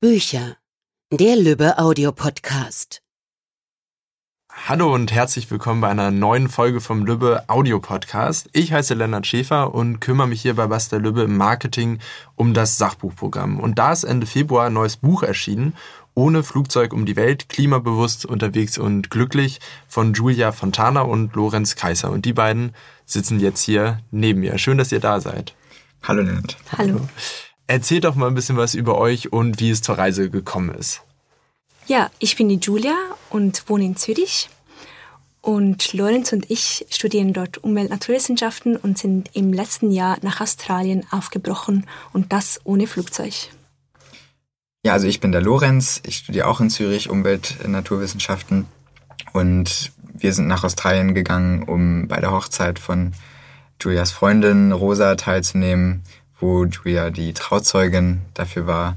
Bücher. Der Lübbe Audiopodcast. Hallo und herzlich willkommen bei einer neuen Folge vom Lübbe Audiopodcast. Ich heiße Lennart Schäfer und kümmere mich hier bei Basta Lübbe im Marketing um das Sachbuchprogramm. Und da ist Ende Februar ein neues Buch erschienen, ohne Flugzeug um die Welt, klimabewusst unterwegs und glücklich von Julia Fontana und Lorenz Kaiser. Und die beiden sitzen jetzt hier neben mir. Schön, dass ihr da seid. Hallo Lennart. Hallo. Erzählt doch mal ein bisschen was über euch und wie es zur Reise gekommen ist. Ja, ich bin die Julia und wohne in Zürich. Und Lorenz und ich studieren dort Umwelt-Naturwissenschaften und sind im letzten Jahr nach Australien aufgebrochen und das ohne Flugzeug. Ja, also ich bin der Lorenz, ich studiere auch in Zürich Umwelt-Naturwissenschaften und wir sind nach Australien gegangen, um bei der Hochzeit von Julias Freundin Rosa teilzunehmen wo Julia die Trauzeugin dafür war.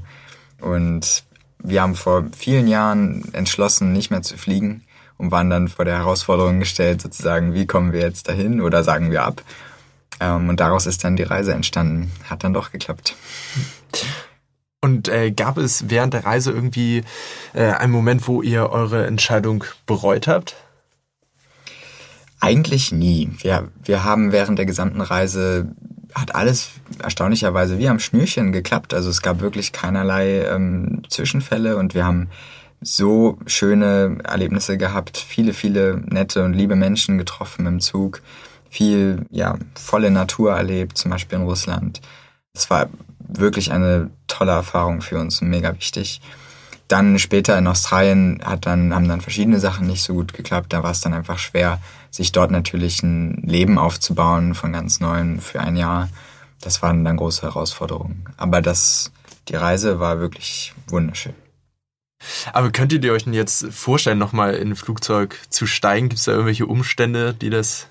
Und wir haben vor vielen Jahren entschlossen, nicht mehr zu fliegen und waren dann vor der Herausforderung gestellt, sozusagen, wie kommen wir jetzt dahin oder sagen wir ab. Ähm, und daraus ist dann die Reise entstanden. Hat dann doch geklappt. Und äh, gab es während der Reise irgendwie äh, einen Moment, wo ihr eure Entscheidung bereut habt? Eigentlich nie. Wir, wir haben während der gesamten Reise hat alles erstaunlicherweise wie am Schnürchen geklappt. Also es gab wirklich keinerlei ähm, Zwischenfälle und wir haben so schöne Erlebnisse gehabt, viele, viele nette und liebe Menschen getroffen im Zug, viel, ja, volle Natur erlebt, zum Beispiel in Russland. Es war wirklich eine tolle Erfahrung für uns und mega wichtig. Dann später in Australien hat dann, haben dann verschiedene Sachen nicht so gut geklappt. Da war es dann einfach schwer, sich dort natürlich ein Leben aufzubauen von ganz Neuem für ein Jahr. Das waren dann große Herausforderungen. Aber das, die Reise war wirklich wunderschön. Aber könntet ihr euch denn jetzt vorstellen, nochmal in ein Flugzeug zu steigen? Gibt es da irgendwelche Umstände, die das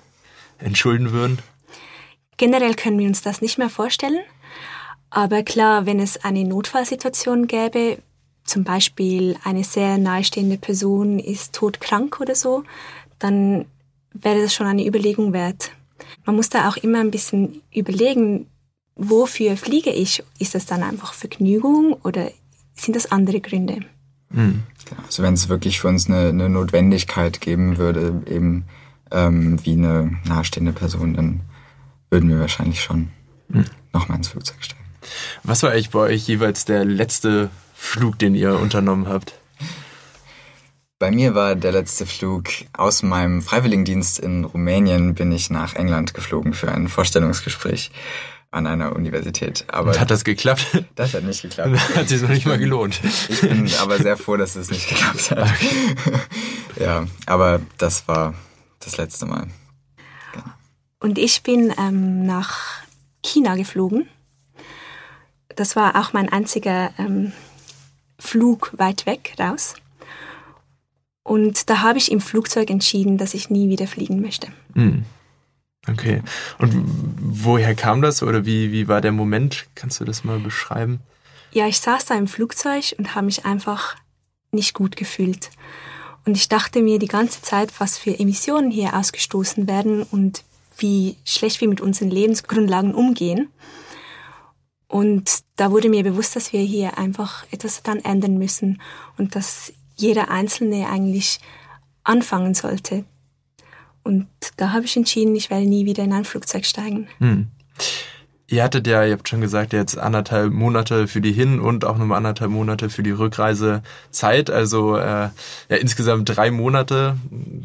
entschulden würden? Generell können wir uns das nicht mehr vorstellen. Aber klar, wenn es eine Notfallsituation gäbe, zum Beispiel eine sehr nahestehende Person ist todkrank oder so, dann wäre das schon eine Überlegung wert. Man muss da auch immer ein bisschen überlegen, wofür fliege ich? Ist das dann einfach Vergnügung oder sind das andere Gründe? Mhm. Also wenn es wirklich für uns eine, eine Notwendigkeit geben würde, eben ähm, wie eine nahestehende Person, dann würden wir wahrscheinlich schon mhm. nochmal ins Flugzeug steigen. Was war eigentlich bei euch jeweils der letzte Flug, den ihr unternommen habt? Bei mir war der letzte Flug aus meinem Freiwilligendienst in Rumänien, bin ich nach England geflogen für ein Vorstellungsgespräch an einer Universität. Aber Und hat das geklappt? Das hat nicht geklappt. hat sich noch nicht mal gelohnt. Ich bin aber sehr froh, dass es nicht geklappt hat. Okay. ja, aber das war das letzte Mal. Genau. Und ich bin ähm, nach China geflogen. Das war auch mein einziger ähm, Flug weit weg raus. Und da habe ich im Flugzeug entschieden, dass ich nie wieder fliegen möchte. Mhm. Okay. Und woher kam das oder wie, wie war der Moment? Kannst du das mal beschreiben? Ja, ich saß da im Flugzeug und habe mich einfach nicht gut gefühlt. Und ich dachte mir die ganze Zeit, was für Emissionen hier ausgestoßen werden und wie schlecht wir mit unseren Lebensgrundlagen umgehen. Und da wurde mir bewusst, dass wir hier einfach etwas dann ändern müssen und dass jeder Einzelne eigentlich anfangen sollte. Und da habe ich entschieden, ich werde nie wieder in ein Flugzeug steigen. Hm. Ihr hattet ja, ihr habt schon gesagt, jetzt anderthalb Monate für die Hin- und auch nochmal anderthalb Monate für die Rückreise Zeit. Also äh, ja, insgesamt drei Monate.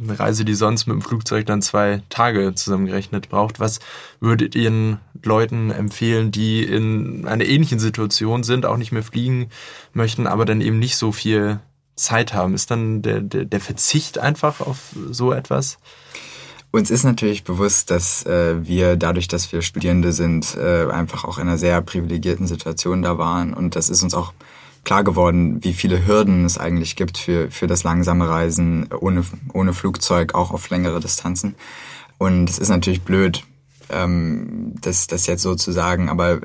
Eine Reise, die sonst mit dem Flugzeug dann zwei Tage zusammengerechnet braucht. Was würdet ihr den Leuten empfehlen, die in einer ähnlichen Situation sind, auch nicht mehr fliegen möchten, aber dann eben nicht so viel Zeit haben? Ist dann der, der, der Verzicht einfach auf so etwas? Uns ist natürlich bewusst, dass äh, wir dadurch, dass wir Studierende sind, äh, einfach auch in einer sehr privilegierten Situation da waren. Und das ist uns auch klar geworden, wie viele Hürden es eigentlich gibt für, für das langsame Reisen ohne, ohne Flugzeug, auch auf längere Distanzen. Und es ist natürlich blöd, ähm, das, das jetzt so zu sagen, aber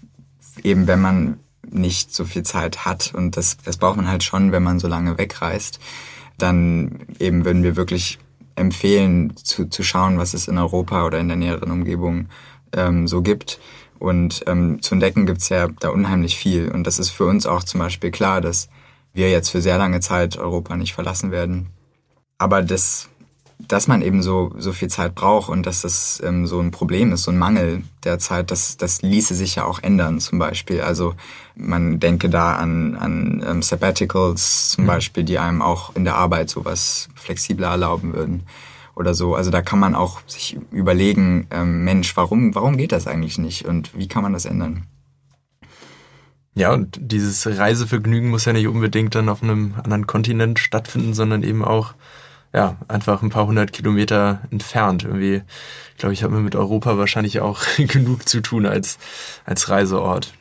eben wenn man nicht so viel Zeit hat und das, das braucht man halt schon, wenn man so lange wegreist, dann eben würden wir wirklich empfehlen, zu, zu schauen, was es in Europa oder in der näheren Umgebung ähm, so gibt. Und ähm, zu entdecken gibt's ja da unheimlich viel. Und das ist für uns auch zum Beispiel klar, dass wir jetzt für sehr lange Zeit Europa nicht verlassen werden. Aber das, dass man eben so, so viel Zeit braucht und dass das ähm, so ein Problem ist, so ein Mangel der Zeit, das, das ließe sich ja auch ändern zum Beispiel. Also man denke da an, an ähm, Sabbaticals zum mhm. Beispiel, die einem auch in der Arbeit sowas flexibler erlauben würden oder so. Also da kann man auch sich überlegen, ähm, Mensch, warum, warum geht das eigentlich nicht und wie kann man das ändern? Ja, und dieses Reisevergnügen muss ja nicht unbedingt dann auf einem anderen Kontinent stattfinden, sondern eben auch ja, einfach ein paar hundert Kilometer entfernt. Irgendwie, glaube ich, haben wir mit Europa wahrscheinlich auch genug zu tun als, als Reiseort.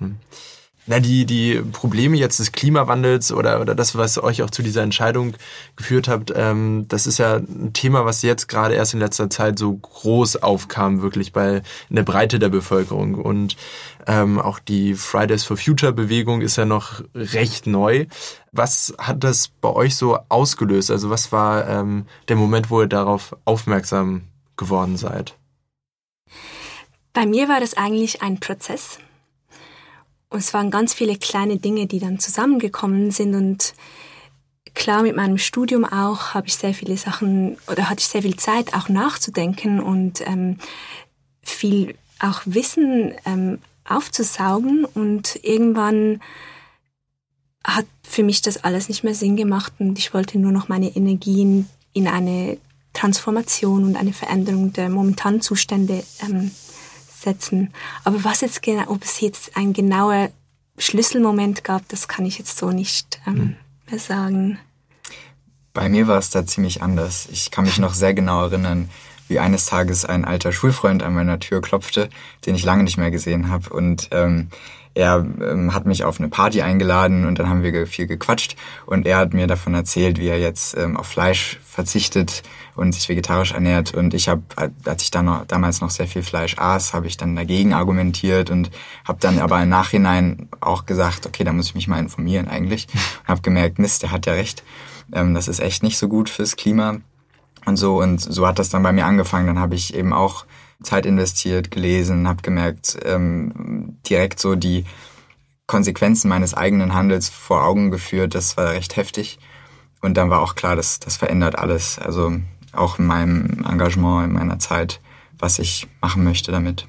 Na, die, die Probleme jetzt des Klimawandels oder, oder das, was euch auch zu dieser Entscheidung geführt habt, ähm, das ist ja ein Thema, was jetzt gerade erst in letzter Zeit so groß aufkam, wirklich bei in der Breite der Bevölkerung. Und ähm, auch die Fridays for Future Bewegung ist ja noch recht neu. Was hat das bei euch so ausgelöst? Also was war ähm, der Moment, wo ihr darauf aufmerksam geworden seid? Bei mir war das eigentlich ein Prozess. Und es waren ganz viele kleine Dinge, die dann zusammengekommen sind. Und klar mit meinem Studium auch habe ich sehr viele Sachen oder hatte ich sehr viel Zeit auch nachzudenken und ähm, viel auch Wissen ähm, aufzusaugen. Und irgendwann hat für mich das alles nicht mehr Sinn gemacht und ich wollte nur noch meine Energien in eine Transformation und eine Veränderung der momentanen Zustände ähm, setzen. Aber was jetzt genau, ob es jetzt ein genauer Schlüsselmoment gab, das kann ich jetzt so nicht ähm, hm. mehr sagen. Bei mir war es da ziemlich anders. Ich kann mich noch sehr genau erinnern, wie eines Tages ein alter Schulfreund an meiner Tür klopfte, den ich lange nicht mehr gesehen habe. Und ähm, er ähm, hat mich auf eine Party eingeladen und dann haben wir viel gequatscht. Und er hat mir davon erzählt, wie er jetzt ähm, auf Fleisch verzichtet und sich vegetarisch ernährt. Und ich habe, als ich dann noch, damals noch sehr viel Fleisch aß, habe ich dann dagegen argumentiert und habe dann aber im Nachhinein auch gesagt, okay, da muss ich mich mal informieren eigentlich. Und habe gemerkt, Mist, der hat ja recht. Ähm, das ist echt nicht so gut fürs Klima und so. Und so hat das dann bei mir angefangen. Dann habe ich eben auch Zeit investiert, gelesen, habe gemerkt, ähm, direkt so die Konsequenzen meines eigenen Handels vor Augen geführt. Das war recht heftig. Und dann war auch klar, dass das verändert alles. Also auch in meinem Engagement, in meiner Zeit, was ich machen möchte damit.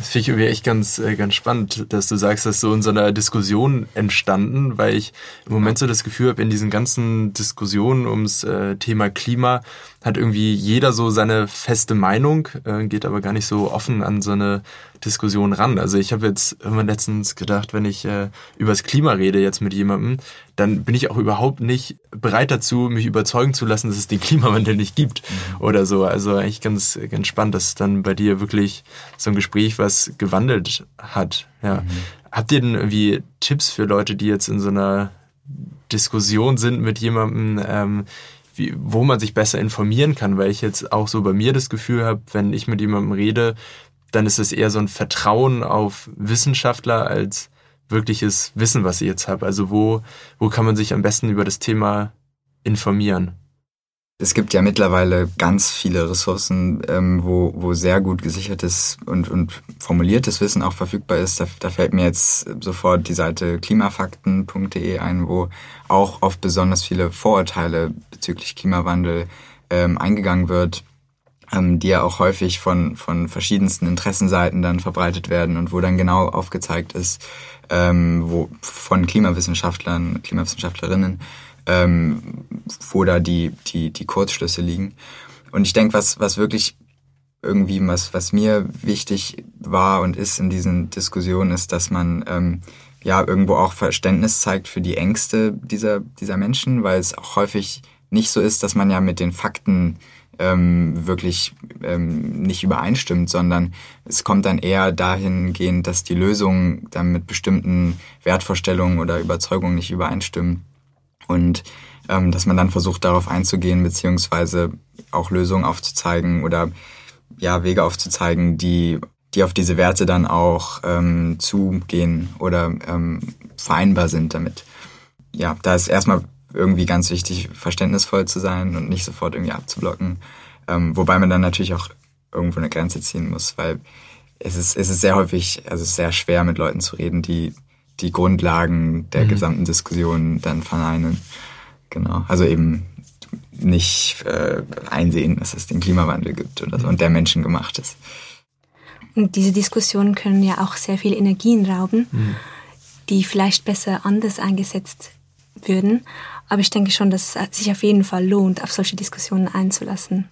Das finde ich irgendwie echt ganz, äh, ganz spannend, dass du sagst, dass so in so einer Diskussion entstanden, weil ich im Moment so das Gefühl habe, in diesen ganzen Diskussionen ums äh, Thema Klima hat irgendwie jeder so seine feste Meinung, äh, geht aber gar nicht so offen an so eine Diskussion ran. Also ich habe jetzt immer letztens gedacht, wenn ich äh, über das Klima rede jetzt mit jemandem, dann bin ich auch überhaupt nicht bereit dazu, mich überzeugen zu lassen, dass es den Klimawandel nicht gibt mhm. oder so. Also eigentlich ganz, ganz spannend, dass dann bei dir wirklich so ein Gespräch was gewandelt hat. Ja. Mhm. Habt ihr denn irgendwie Tipps für Leute, die jetzt in so einer Diskussion sind mit jemandem, ähm, wie, wo man sich besser informieren kann, weil ich jetzt auch so bei mir das Gefühl habe, wenn ich mit jemandem rede, dann ist es eher so ein Vertrauen auf Wissenschaftler als wirkliches Wissen, was ich jetzt habe. Also wo, wo kann man sich am besten über das Thema informieren? Es gibt ja mittlerweile ganz viele Ressourcen, ähm, wo, wo sehr gut gesichertes und, und formuliertes Wissen auch verfügbar ist. Da, da fällt mir jetzt sofort die Seite klimafakten.de ein, wo auch auf besonders viele Vorurteile bezüglich Klimawandel ähm, eingegangen wird, die ja auch häufig von, von verschiedensten Interessenseiten dann verbreitet werden und wo dann genau aufgezeigt ist, ähm, wo von Klimawissenschaftlern, Klimawissenschaftlerinnen, ähm, wo da die, die, die Kurzschlüsse liegen. Und ich denke, was, was wirklich irgendwie, was, was mir wichtig war und ist in diesen Diskussionen, ist, dass man ähm, ja irgendwo auch Verständnis zeigt für die Ängste dieser, dieser Menschen, weil es auch häufig nicht so ist, dass man ja mit den Fakten ähm, wirklich ähm, nicht übereinstimmt, sondern es kommt dann eher dahingehend, dass die Lösungen dann mit bestimmten Wertvorstellungen oder Überzeugungen nicht übereinstimmen. Und ähm, dass man dann versucht, darauf einzugehen, beziehungsweise auch Lösungen aufzuzeigen oder ja, Wege aufzuzeigen, die, die auf diese Werte dann auch ähm, zugehen oder ähm, vereinbar sind damit. Ja, da ist erstmal irgendwie ganz wichtig, verständnisvoll zu sein und nicht sofort irgendwie abzublocken. Ähm, wobei man dann natürlich auch irgendwo eine Grenze ziehen muss, weil es ist, es ist sehr häufig, also sehr schwer mit Leuten zu reden, die, die Grundlagen der mhm. gesamten Diskussion dann verneinen. Genau. Also eben nicht äh, einsehen, dass es den Klimawandel gibt oder so und der Menschen gemacht ist. Und diese Diskussionen können ja auch sehr viel Energien rauben, mhm. die vielleicht besser anders eingesetzt würden. Aber ich denke schon, dass es sich auf jeden Fall lohnt, auf solche Diskussionen einzulassen.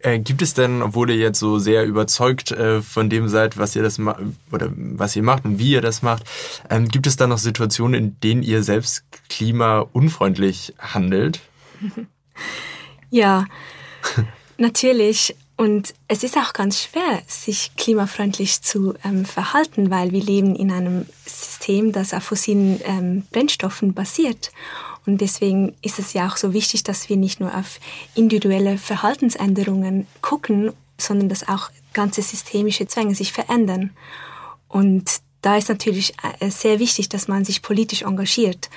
Äh, gibt es denn, obwohl ihr jetzt so sehr überzeugt äh, von dem seid, was ihr das oder was ihr macht und wie ihr das macht, ähm, gibt es da noch Situationen, in denen ihr selbst klimaunfreundlich handelt? Ja, natürlich. Und es ist auch ganz schwer, sich klimafreundlich zu ähm, verhalten, weil wir leben in einem System, das auf fossilen ähm, Brennstoffen basiert. Und deswegen ist es ja auch so wichtig, dass wir nicht nur auf individuelle Verhaltensänderungen gucken, sondern dass auch ganze systemische Zwänge sich verändern. Und da ist natürlich äh, sehr wichtig, dass man sich politisch engagiert.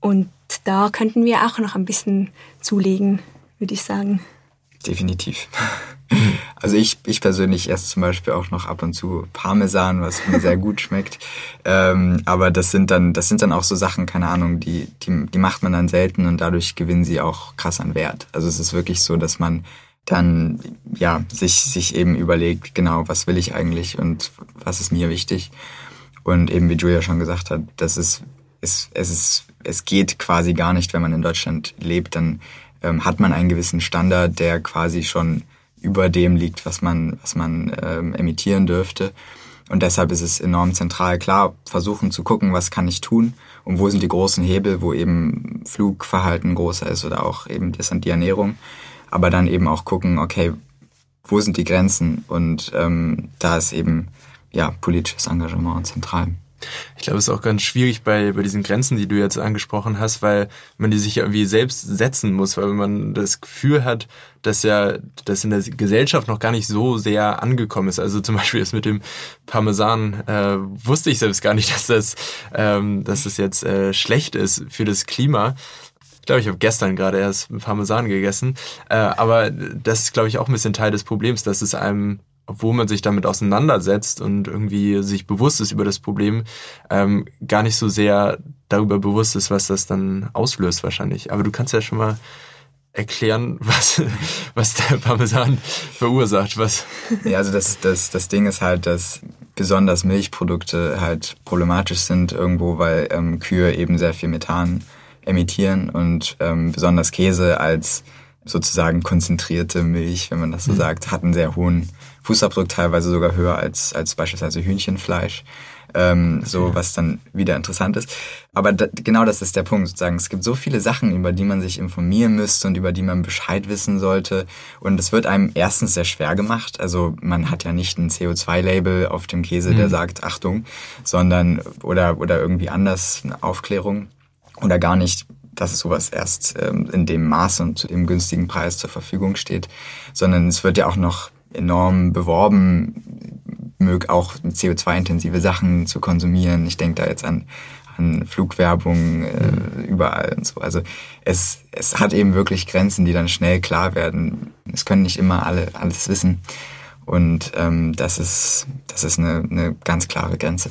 Und da könnten wir auch noch ein bisschen zulegen, würde ich sagen. Definitiv. Also ich, ich persönlich esse zum Beispiel auch noch ab und zu Parmesan, was mir sehr gut schmeckt. Ähm, aber das sind dann, das sind dann auch so Sachen, keine Ahnung, die, die, die macht man dann selten und dadurch gewinnen sie auch krass an Wert. Also es ist wirklich so, dass man dann ja sich, sich eben überlegt, genau, was will ich eigentlich und was ist mir wichtig. Und eben wie Julia schon gesagt hat, das ist, es, es ist, es geht quasi gar nicht, wenn man in Deutschland lebt, dann ähm, hat man einen gewissen Standard, der quasi schon über dem liegt, was man, was man ähm, emittieren dürfte. Und deshalb ist es enorm zentral. Klar, versuchen zu gucken, was kann ich tun und wo sind die großen Hebel, wo eben Flugverhalten größer ist oder auch eben das an die Ernährung. Aber dann eben auch gucken, okay, wo sind die Grenzen? Und ähm, da ist eben ja politisches Engagement zentral. Ich glaube, es ist auch ganz schwierig bei, bei diesen Grenzen, die du jetzt angesprochen hast, weil man die sich irgendwie selbst setzen muss, weil man das Gefühl hat, dass ja das in der Gesellschaft noch gar nicht so sehr angekommen ist. Also zum Beispiel das mit dem Parmesan äh, wusste ich selbst gar nicht, dass das, ähm, dass das jetzt äh, schlecht ist für das Klima. Ich glaube, ich habe gestern gerade erst Parmesan gegessen. Äh, aber das ist, glaube ich, auch ein bisschen Teil des Problems, dass es einem obwohl man sich damit auseinandersetzt und irgendwie sich bewusst ist über das Problem, ähm, gar nicht so sehr darüber bewusst ist, was das dann auslöst wahrscheinlich. Aber du kannst ja schon mal erklären, was, was der Parmesan verursacht. Was ja, also das, das, das Ding ist halt, dass besonders Milchprodukte halt problematisch sind irgendwo, weil ähm, Kühe eben sehr viel Methan emittieren und ähm, besonders Käse als sozusagen konzentrierte Milch, wenn man das so mhm. sagt, hat einen sehr hohen Fußabdruck, teilweise sogar höher als, als beispielsweise Hühnchenfleisch. Ähm, so was dann wieder interessant ist. Aber da, genau das ist der Punkt sozusagen. Es gibt so viele Sachen, über die man sich informieren müsste und über die man Bescheid wissen sollte. Und es wird einem erstens sehr schwer gemacht. Also man hat ja nicht ein CO2-Label auf dem Käse, der mhm. sagt Achtung, sondern oder oder irgendwie anders eine Aufklärung oder gar nicht dass es sowas erst ähm, in dem Maß und zu dem günstigen Preis zur Verfügung steht, sondern es wird ja auch noch enorm beworben, mög auch CO2-intensive Sachen zu konsumieren. Ich denke da jetzt an, an Flugwerbung äh, mhm. überall und so. Also es, es hat eben wirklich Grenzen, die dann schnell klar werden. Es können nicht immer alle alles wissen. Und ähm, das ist, das ist eine, eine ganz klare Grenze.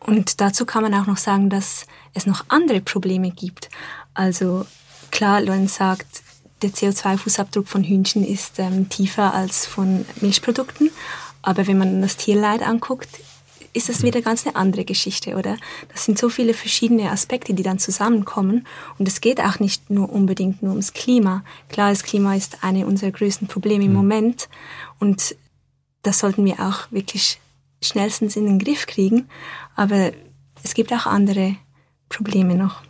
Und dazu kann man auch noch sagen, dass es noch andere Probleme gibt. Also klar, Lorenz sagt, der CO2-Fußabdruck von Hühnchen ist ähm, tiefer als von Milchprodukten. Aber wenn man das Tierleid anguckt, ist das wieder ganz eine andere Geschichte, oder? Das sind so viele verschiedene Aspekte, die dann zusammenkommen. Und es geht auch nicht nur unbedingt nur ums Klima. Klar, das Klima ist eine unserer größten Probleme im mhm. Moment. Und das sollten wir auch wirklich schnellstens in den Griff kriegen. Aber es gibt auch andere Probleme noch.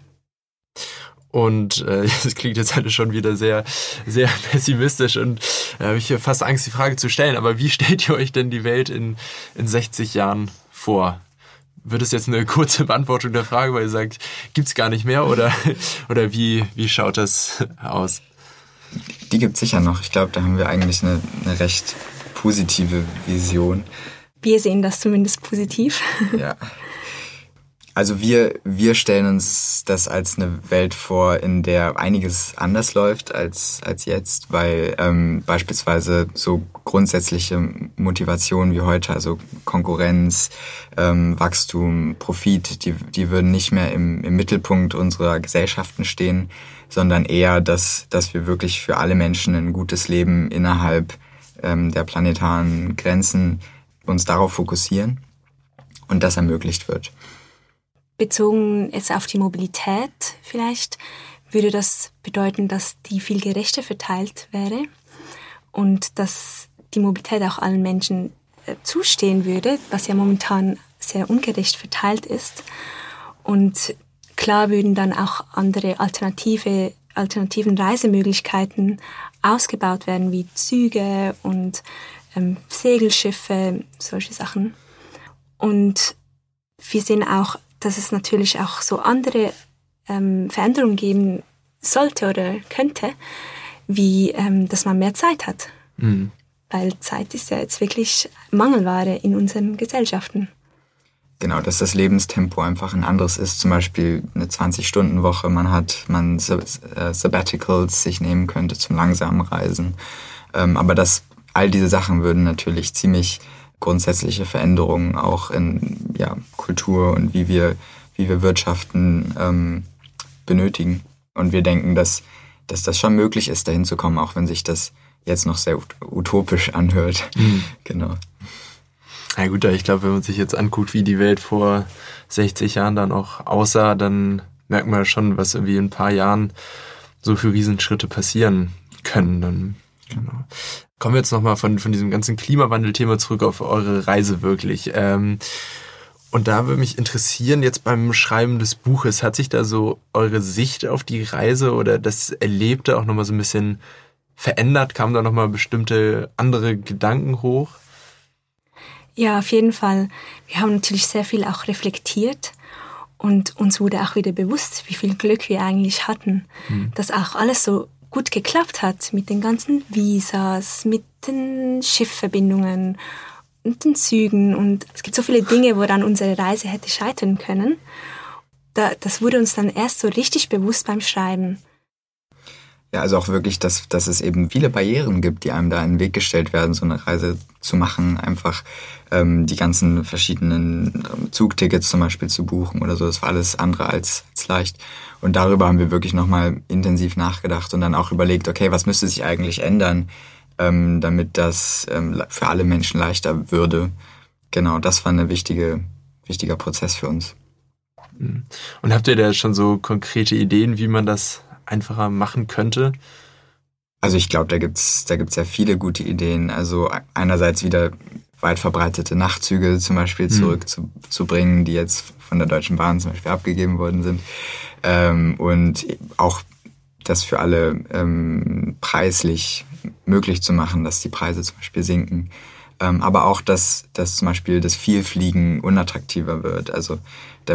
Und äh, das klingt jetzt halt schon wieder sehr, sehr pessimistisch und äh, habe ich fast Angst, die Frage zu stellen. Aber wie stellt ihr euch denn die Welt in, in 60 Jahren vor? Wird es jetzt eine kurze Beantwortung der Frage, weil ihr sagt, gibt's gar nicht mehr oder, oder wie, wie schaut das aus? Die gibt sicher noch. Ich glaube, da haben wir eigentlich eine, eine recht positive Vision. Wir sehen das zumindest positiv. Ja. Also wir, wir stellen uns das als eine Welt vor, in der einiges anders läuft als, als jetzt, weil ähm, beispielsweise so grundsätzliche Motivationen wie heute, also Konkurrenz, ähm, Wachstum, Profit, die, die würden nicht mehr im, im Mittelpunkt unserer Gesellschaften stehen, sondern eher, dass, dass wir wirklich für alle Menschen ein gutes Leben innerhalb ähm, der planetaren Grenzen uns darauf fokussieren und das ermöglicht wird. Bezogen jetzt auf die Mobilität vielleicht, würde das bedeuten, dass die viel gerechter verteilt wäre und dass die Mobilität auch allen Menschen äh, zustehen würde, was ja momentan sehr ungerecht verteilt ist. Und klar würden dann auch andere alternative, alternativen Reisemöglichkeiten ausgebaut werden, wie Züge und ähm, Segelschiffe, solche Sachen. Und wir sehen auch dass es natürlich auch so andere ähm, Veränderungen geben sollte oder könnte, wie ähm, dass man mehr Zeit hat. Mhm. Weil Zeit ist ja jetzt wirklich Mangelware in unseren Gesellschaften. Genau, dass das Lebenstempo einfach ein anderes ist. Zum Beispiel eine 20-Stunden-Woche, man hat, man äh, Sabbaticals sich nehmen könnte zum langsamen Reisen. Ähm, aber das, all diese Sachen würden natürlich ziemlich grundsätzliche Veränderungen auch in ja, Kultur und wie wir, wie wir wirtschaften ähm, benötigen. Und wir denken, dass, dass das schon möglich ist, dahin zu kommen, auch wenn sich das jetzt noch sehr utopisch anhört. Mhm. genau. Na gut, ich glaube, wenn man sich jetzt anguckt, wie die Welt vor 60 Jahren dann auch aussah, dann merkt man schon, was irgendwie in ein paar Jahren so für Riesenschritte passieren können. Dann, genau. Kommen wir jetzt nochmal von, von diesem ganzen Klimawandel-Thema zurück auf eure Reise wirklich. Ähm, und da würde mich interessieren, jetzt beim Schreiben des Buches, hat sich da so eure Sicht auf die Reise oder das Erlebte auch nochmal so ein bisschen verändert? Kamen da nochmal bestimmte andere Gedanken hoch? Ja, auf jeden Fall. Wir haben natürlich sehr viel auch reflektiert und uns wurde auch wieder bewusst, wie viel Glück wir eigentlich hatten, hm. dass auch alles so gut geklappt hat mit den ganzen Visas, mit den Schiffverbindungen und den Zügen. Und es gibt so viele Dinge, woran unsere Reise hätte scheitern können. Da, das wurde uns dann erst so richtig bewusst beim Schreiben. Ja, also auch wirklich, dass, dass es eben viele Barrieren gibt, die einem da in den Weg gestellt werden, so eine Reise zu machen, einfach ähm, die ganzen verschiedenen ähm, Zugtickets zum Beispiel zu buchen oder so. Das war alles andere als, als leicht. Und darüber haben wir wirklich nochmal intensiv nachgedacht und dann auch überlegt, okay, was müsste sich eigentlich ändern, ähm, damit das ähm, für alle Menschen leichter würde. Genau, das war ein wichtige, wichtiger Prozess für uns. Mhm. Und habt ihr da schon so konkrete Ideen, wie man das einfacher machen könnte? Also ich glaube, da gibt's da gibt's ja viele gute Ideen. Also einerseits wieder weit verbreitete Nachtzüge zum Beispiel mhm. zurückzubringen, die jetzt von der Deutschen Bahn zum Beispiel abgegeben worden sind. Ähm, und auch das für alle ähm, preislich möglich zu machen, dass die Preise zum Beispiel sinken. Ähm, aber auch, dass, dass zum Beispiel das Vielfliegen unattraktiver wird. Also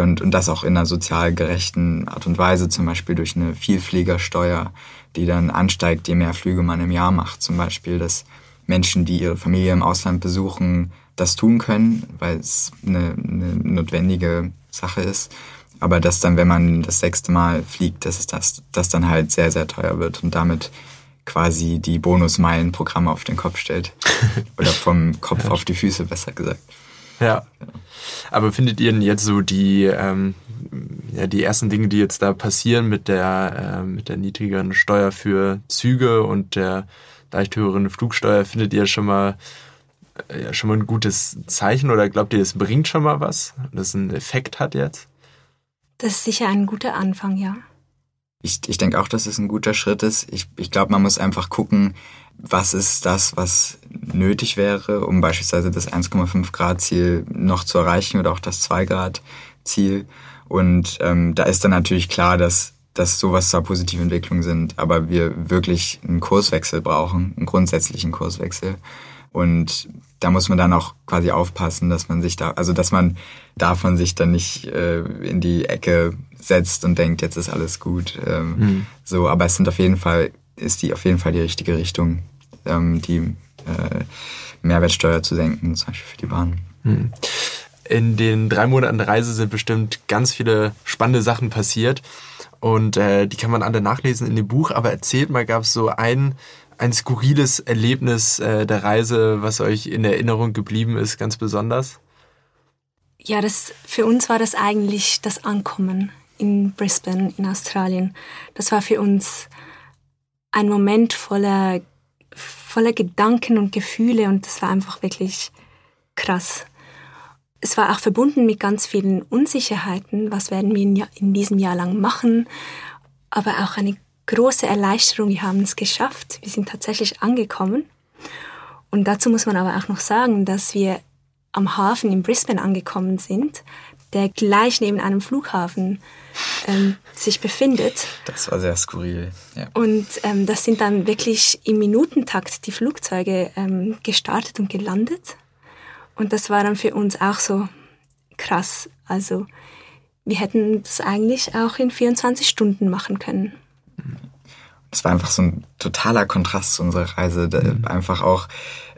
und, und das auch in einer sozial gerechten Art und Weise, zum Beispiel durch eine Vielfliegersteuer, die dann ansteigt, je mehr Flüge man im Jahr macht. Zum Beispiel, dass Menschen, die ihre Familie im Ausland besuchen, das tun können, weil es eine, eine notwendige Sache ist. Aber dass dann, wenn man das sechste Mal fliegt, dass es das, das dann halt sehr, sehr teuer wird und damit quasi die Bonusmeilenprogramme auf den Kopf stellt. Oder vom Kopf ja. auf die Füße, besser gesagt. Ja. Aber findet ihr denn jetzt so die, ähm, ja, die ersten Dinge, die jetzt da passieren mit der, äh, mit der niedrigeren Steuer für Züge und der leicht höheren Flugsteuer, findet ihr schon mal, äh, ja, schon mal ein gutes Zeichen oder glaubt ihr, es bringt schon mal was, dass es einen Effekt hat jetzt? Das ist sicher ein guter Anfang, ja. Ich, ich denke auch, dass es ein guter Schritt ist. Ich, ich glaube, man muss einfach gucken, was ist das, was nötig wäre, um beispielsweise das 1,5 Grad Ziel noch zu erreichen oder auch das 2 Grad Ziel. Und ähm, da ist dann natürlich klar, dass, dass sowas zwar positive Entwicklungen sind, aber wir wirklich einen Kurswechsel brauchen, einen grundsätzlichen Kurswechsel. Und da muss man dann auch quasi aufpassen, dass man sich da, also dass man davon sich dann nicht äh, in die Ecke setzt und denkt, jetzt ist alles gut. Ähm, mhm. So, aber es sind auf jeden Fall ist die auf jeden Fall die richtige Richtung, ähm, die äh, Mehrwertsteuer zu senken, zum Beispiel für die Bahn. Hm. In den drei Monaten Reise sind bestimmt ganz viele spannende Sachen passiert. Und äh, die kann man alle nachlesen in dem Buch. Aber erzählt mal, gab es so ein, ein skurriles Erlebnis äh, der Reise, was euch in Erinnerung geblieben ist, ganz besonders? Ja, das, für uns war das eigentlich das Ankommen in Brisbane in Australien. Das war für uns ein Moment voller, voller Gedanken und Gefühle und das war einfach wirklich krass. Es war auch verbunden mit ganz vielen Unsicherheiten. Was werden wir in diesem Jahr lang machen? Aber auch eine große Erleichterung. Wir haben es geschafft. Wir sind tatsächlich angekommen. Und dazu muss man aber auch noch sagen, dass wir am Hafen in Brisbane angekommen sind, der gleich neben einem Flughafen ähm, sich befindet. Das war sehr skurril. Ja. Und ähm, das sind dann wirklich im Minutentakt die Flugzeuge ähm, gestartet und gelandet. Und das war dann für uns auch so krass. Also wir hätten das eigentlich auch in 24 Stunden machen können. Es war einfach so ein totaler Kontrast zu unserer Reise. Mhm. Einfach auch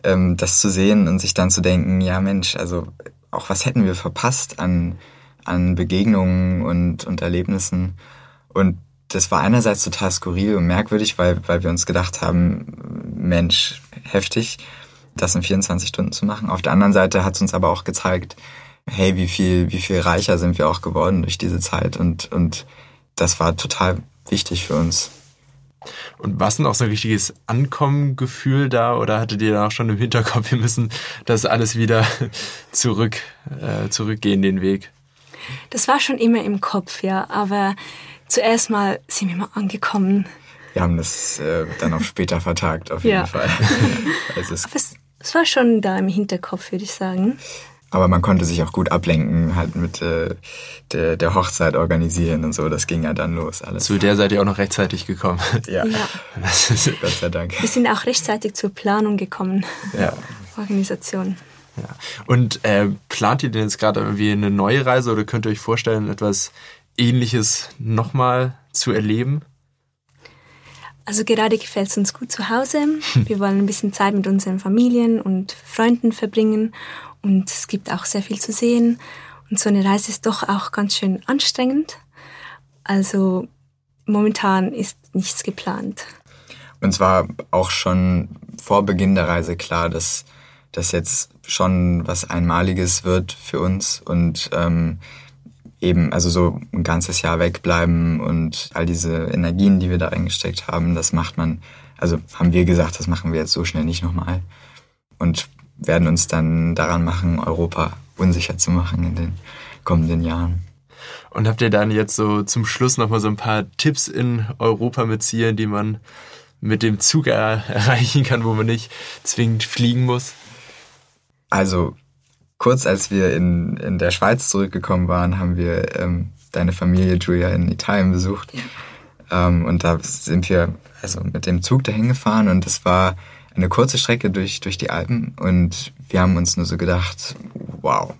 ähm, das zu sehen und sich dann zu denken, ja Mensch, also auch was hätten wir verpasst an, an Begegnungen und, und Erlebnissen. Und das war einerseits total skurril und merkwürdig, weil, weil wir uns gedacht haben, Mensch, heftig das in 24 Stunden zu machen. Auf der anderen Seite hat es uns aber auch gezeigt, hey, wie viel, wie viel reicher sind wir auch geworden durch diese Zeit und, und das war total wichtig für uns. Und war es denn auch so ein richtiges Ankommengefühl da oder hattet ihr da auch schon im Hinterkopf, wir müssen das alles wieder zurück, äh, zurückgehen, den Weg? Das war schon immer im Kopf, ja, aber zuerst mal sind wir mal angekommen. Wir haben das äh, dann auch später vertagt, auf jeden ja. Fall. also es, es, es war schon da im Hinterkopf, würde ich sagen. Aber man konnte sich auch gut ablenken, halt mit äh, der, der Hochzeit organisieren und so. Das ging ja dann los. Alles. Zu der seid ihr auch noch rechtzeitig gekommen. Ja. ja. Das ist, Gott sei Dank. Wir sind auch rechtzeitig zur Planung gekommen. Ja. Organisation. Ja. Und äh, plant ihr denn jetzt gerade irgendwie eine neue Reise oder könnt ihr euch vorstellen, etwas Ähnliches nochmal zu erleben? Also gerade gefällt es uns gut zu Hause. Wir wollen ein bisschen Zeit mit unseren Familien und Freunden verbringen und es gibt auch sehr viel zu sehen. Und so eine Reise ist doch auch ganz schön anstrengend. Also momentan ist nichts geplant. Uns war auch schon vor Beginn der Reise klar, dass das jetzt schon was Einmaliges wird für uns und ähm, eben, also so ein ganzes Jahr wegbleiben und all diese Energien, die wir da reingesteckt haben, das macht man, also haben wir gesagt, das machen wir jetzt so schnell nicht nochmal. Und werden uns dann daran machen, Europa unsicher zu machen in den kommenden Jahren. Und habt ihr dann jetzt so zum Schluss nochmal so ein paar Tipps in Europa mit Zielen, die man mit dem Zug erreichen kann, wo man nicht zwingend fliegen muss? Also kurz als wir in, in der Schweiz zurückgekommen waren, haben wir ähm, deine Familie Julia in Italien besucht. Ja. Ähm, und da sind wir also mit dem Zug dahin gefahren und es war eine kurze Strecke durch, durch die Alpen und wir haben uns nur so gedacht, wow.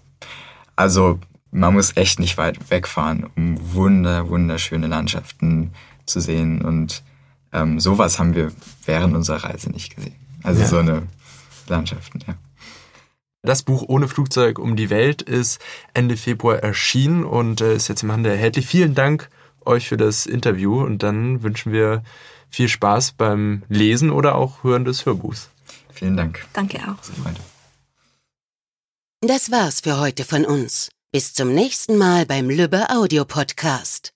Also man muss echt nicht weit wegfahren, um wunder, wunderschöne Landschaften zu sehen und ähm, sowas haben wir während unserer Reise nicht gesehen. Also ja. so eine Landschaften, ja. Das Buch Ohne Flugzeug um die Welt ist Ende Februar erschienen und äh, ist jetzt im Handel erhältlich. Vielen Dank euch für das Interview und dann wünschen wir viel Spaß beim Lesen oder auch Hören des Hörbuchs. Vielen Dank. Danke auch. Das war's für heute von uns. Bis zum nächsten Mal beim Lübbe Audio Podcast.